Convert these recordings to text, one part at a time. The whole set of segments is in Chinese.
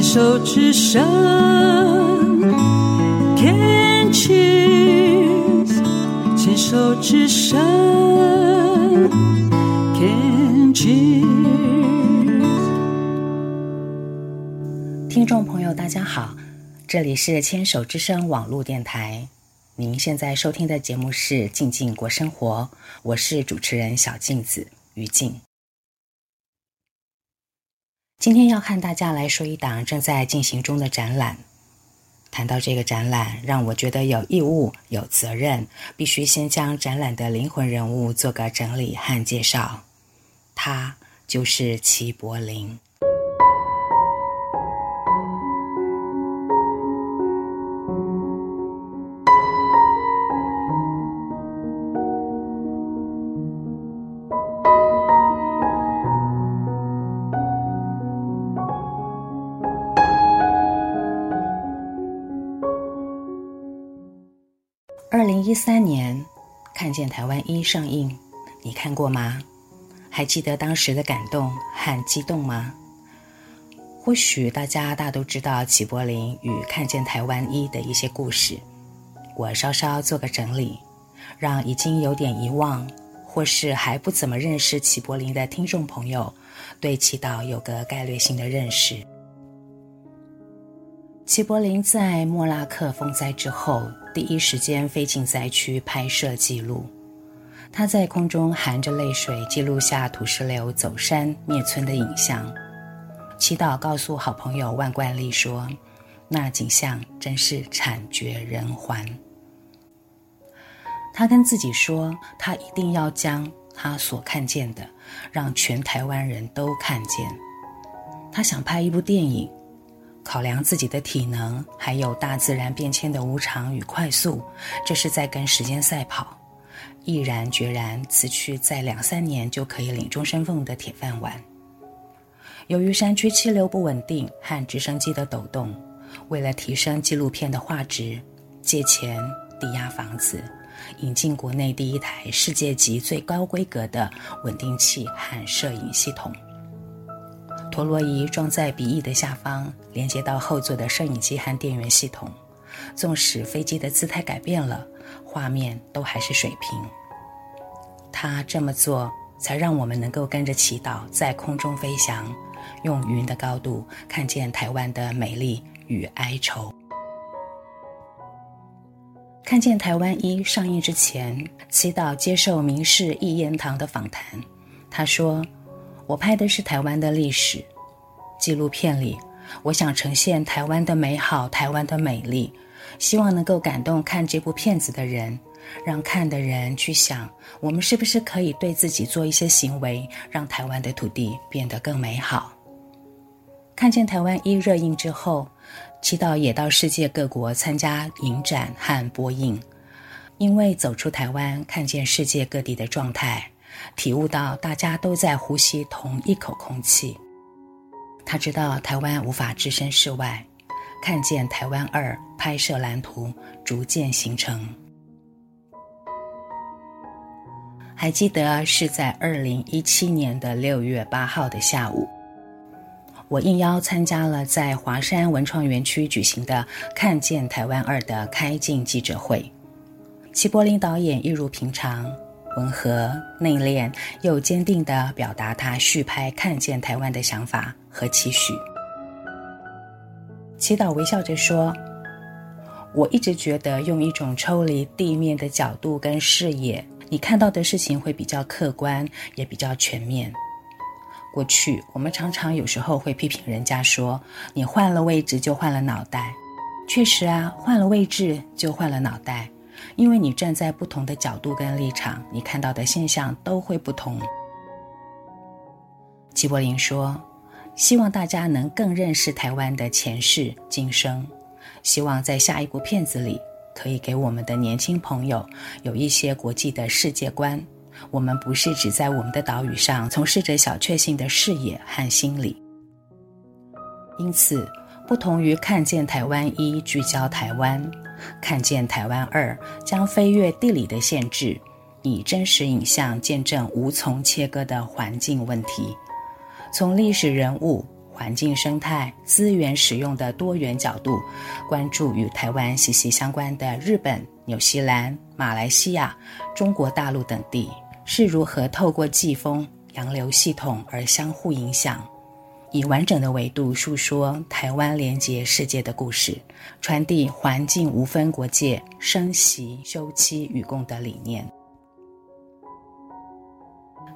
牵手之声，Can cheers，牵手之声，Can cheers。听众朋友，大家好，这里是牵手之声网络电台。您现在收听的节目是《静静过生活》，我是主持人小镜子于静。今天要看大家来说一档正在进行中的展览。谈到这个展览，让我觉得有义务、有责任，必须先将展览的灵魂人物做个整理和介绍。他就是齐柏林。二零一三年，《看见台湾一》上映，你看过吗？还记得当时的感动和激动吗？或许大家大都知道齐柏林与《看见台湾一》的一些故事，我稍稍做个整理，让已经有点遗忘，或是还不怎么认识齐柏林的听众朋友，对齐导有个概略性的认识。齐柏林在莫拉克风灾之后，第一时间飞进灾区拍摄记录。他在空中含着泪水记录下土石流走山灭村的影像。祈祷告诉好朋友万贯利说：“那景象真是惨绝人寰。”他跟自己说：“他一定要将他所看见的，让全台湾人都看见。”他想拍一部电影。考量自己的体能，还有大自然变迁的无常与快速，这是在跟时间赛跑。毅然决然辞去在两三年就可以领终身俸的铁饭碗。由于山区气流不稳定和直升机的抖动，为了提升纪录片的画质，借钱抵押房子，引进国内第一台世界级最高规格的稳定器和摄影系统。陀螺仪装在鼻翼的下方，连接到后座的摄影机和电源系统。纵使飞机的姿态改变了，画面都还是水平。他这么做，才让我们能够跟着祈祷在空中飞翔，用云的高度看见台湾的美丽与哀愁。看见台湾一上映之前，祈祷接受民视一言堂的访谈，他说。我拍的是台湾的历史纪录片里，我想呈现台湾的美好，台湾的美丽，希望能够感动看这部片子的人，让看的人去想，我们是不是可以对自己做一些行为，让台湾的土地变得更美好。看见台湾一热映之后，齐导也到世界各国参加影展和播映，因为走出台湾，看见世界各地的状态。体悟到大家都在呼吸同一口空气，他知道台湾无法置身事外，看见台湾二拍摄蓝图逐渐形成。还记得是在二零一七年的六月八号的下午，我应邀参加了在华山文创园区举行的《看见台湾二》的开镜记者会。齐柏林导演一如平常。温和内敛又坚定地表达他续拍《看见台湾》的想法和期许。祈祷微笑着说：“我一直觉得用一种抽离地面的角度跟视野，你看到的事情会比较客观，也比较全面。过去我们常常有时候会批评人家说，你换了位置就换了脑袋。确实啊，换了位置就换了脑袋。”因为你站在不同的角度跟立场，你看到的现象都会不同。齐柏林说：“希望大家能更认识台湾的前世今生，希望在下一部片子里可以给我们的年轻朋友有一些国际的世界观。我们不是只在我们的岛屿上从事着小确幸的视野和心理。因此，不同于看见台湾一聚焦台湾。”看见台湾二将飞越地理的限制，以真实影像见证无从切割的环境问题，从历史人物、环境生态、资源使用的多元角度，关注与台湾息息相关的日本、纽西兰、马来西亚、中国大陆等地是如何透过季风、洋流系统而相互影响，以完整的维度述说台湾连接世界的故事，传递环境无分国界、生息休戚与共的理念。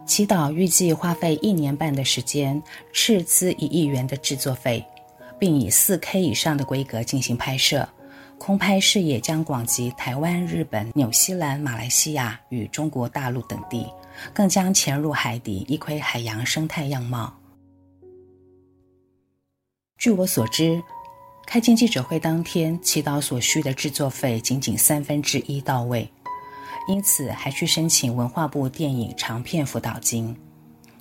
祈祷预计花费一年半的时间，斥资一亿元的制作费，并以四 K 以上的规格进行拍摄。空拍视野将广及台湾、日本、纽西兰、马来西亚与中国大陆等地，更将潜入海底，一窥海洋生态样貌。据我所知，开镜记者会当天，祈祷所需的制作费仅仅三分之一到位。因此，还去申请文化部电影长片辅导金。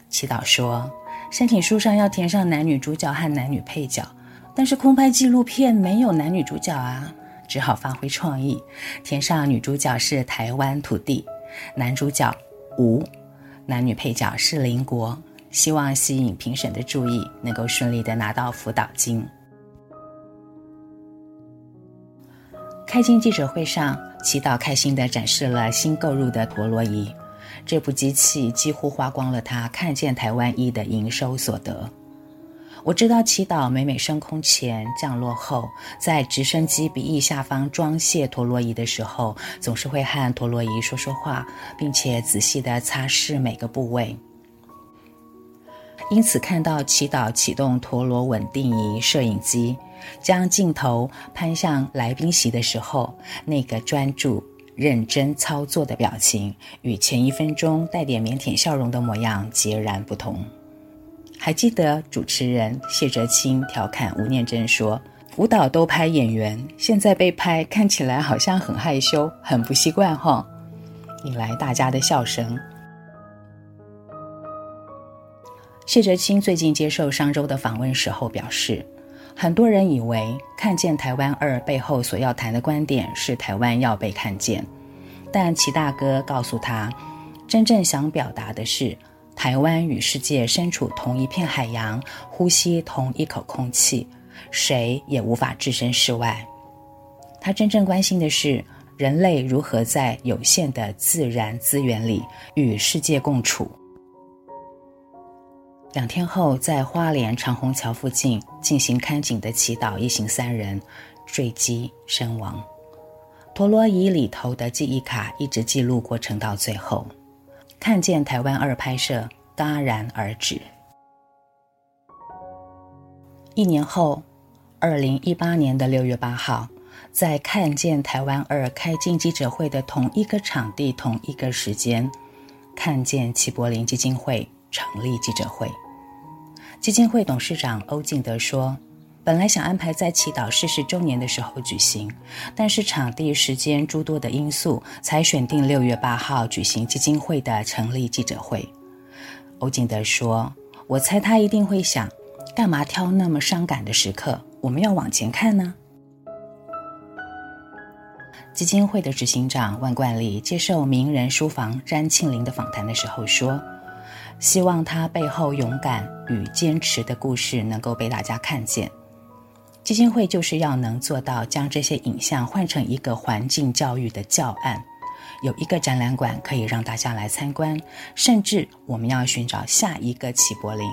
祈祷说，申请书上要填上男女主角和男女配角，但是空拍纪录片没有男女主角啊，只好发挥创意，填上女主角是台湾土地，男主角吴，男女配角是邻国，希望吸引评审的注意，能够顺利的拿到辅导金。开镜记者会上，祈祷开心的展示了新购入的陀螺仪，这部机器几乎花光了他看见台湾一的营收所得。我知道祈祷每每升空前、降落后，在直升机鼻翼下方装卸陀螺仪的时候，总是会和陀螺仪说说话，并且仔细地擦拭每个部位。因此，看到祈祷启动陀螺稳定仪摄影机，将镜头攀向来宾席的时候，那个专注、认真操作的表情，与前一分钟带点腼腆笑容的模样截然不同。还记得主持人谢哲青调侃吴念真说：“舞蹈都拍演员，现在被拍，看起来好像很害羞，很不习惯。”哈，引来大家的笑声。谢哲青最近接受商周的访问时候表示，很多人以为看见台湾二背后所要谈的观点是台湾要被看见，但齐大哥告诉他，真正想表达的是台湾与世界身处同一片海洋，呼吸同一口空气，谁也无法置身事外。他真正关心的是人类如何在有限的自然资源里与世界共处。两天后，在花莲长虹桥附近进行看景的祈祷一行三人坠机身亡。陀螺仪里头的记忆卡一直记录过程到最后，看见台湾二拍摄戛然而止。一年后，二零一八年的六月八号，在看见台湾二开镜记者会的同一个场地、同一个时间，看见齐柏林基金会成立记者会。基金会董事长欧敬德说：“本来想安排在祈祷逝世周年的时候举行，但是场地、时间诸多的因素，才选定六月八号举行基金会的成立记者会。”欧敬德说：“我猜他一定会想，干嘛挑那么伤感的时刻？我们要往前看呢。”基金会的执行长万贯利接受名人书房詹庆林的访谈的时候说。希望他背后勇敢与坚持的故事能够被大家看见。基金会就是要能做到将这些影像换成一个环境教育的教案，有一个展览馆可以让大家来参观，甚至我们要寻找下一个齐柏林，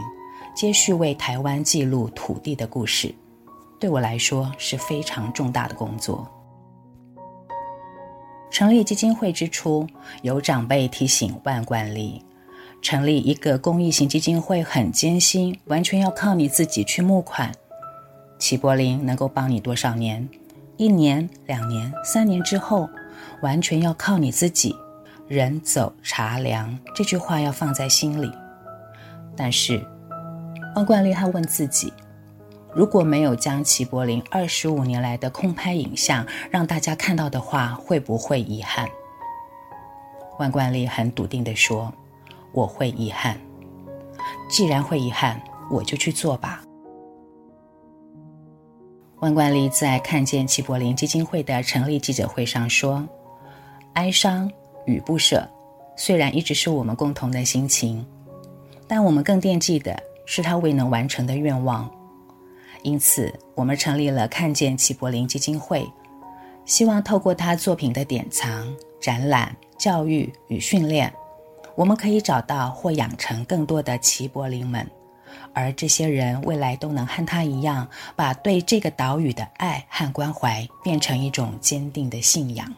接续为台湾记录土地的故事。对我来说是非常重大的工作。成立基金会之初，有长辈提醒万贯利。成立一个公益型基金会很艰辛，完全要靠你自己去募款。齐柏林能够帮你多少年？一年、两年、三年之后，完全要靠你自己。人走茶凉，这句话要放在心里。但是，万贯利他问自己：如果没有将齐柏林二十五年来的空拍影像让大家看到的话，会不会遗憾？万贯利很笃定地说。我会遗憾，既然会遗憾，我就去做吧。万贯利在看见齐柏林基金会的成立记者会上说：“哀伤与不舍，虽然一直是我们共同的心情，但我们更惦记的是他未能完成的愿望，因此，我们成立了看见齐柏林基金会，希望透过他作品的典藏、展览、教育与训练，我们可以找到或养成更多的齐柏林们，而这些人未来都能和他一样，把对这个岛屿的爱和关怀变成一种坚定的信仰。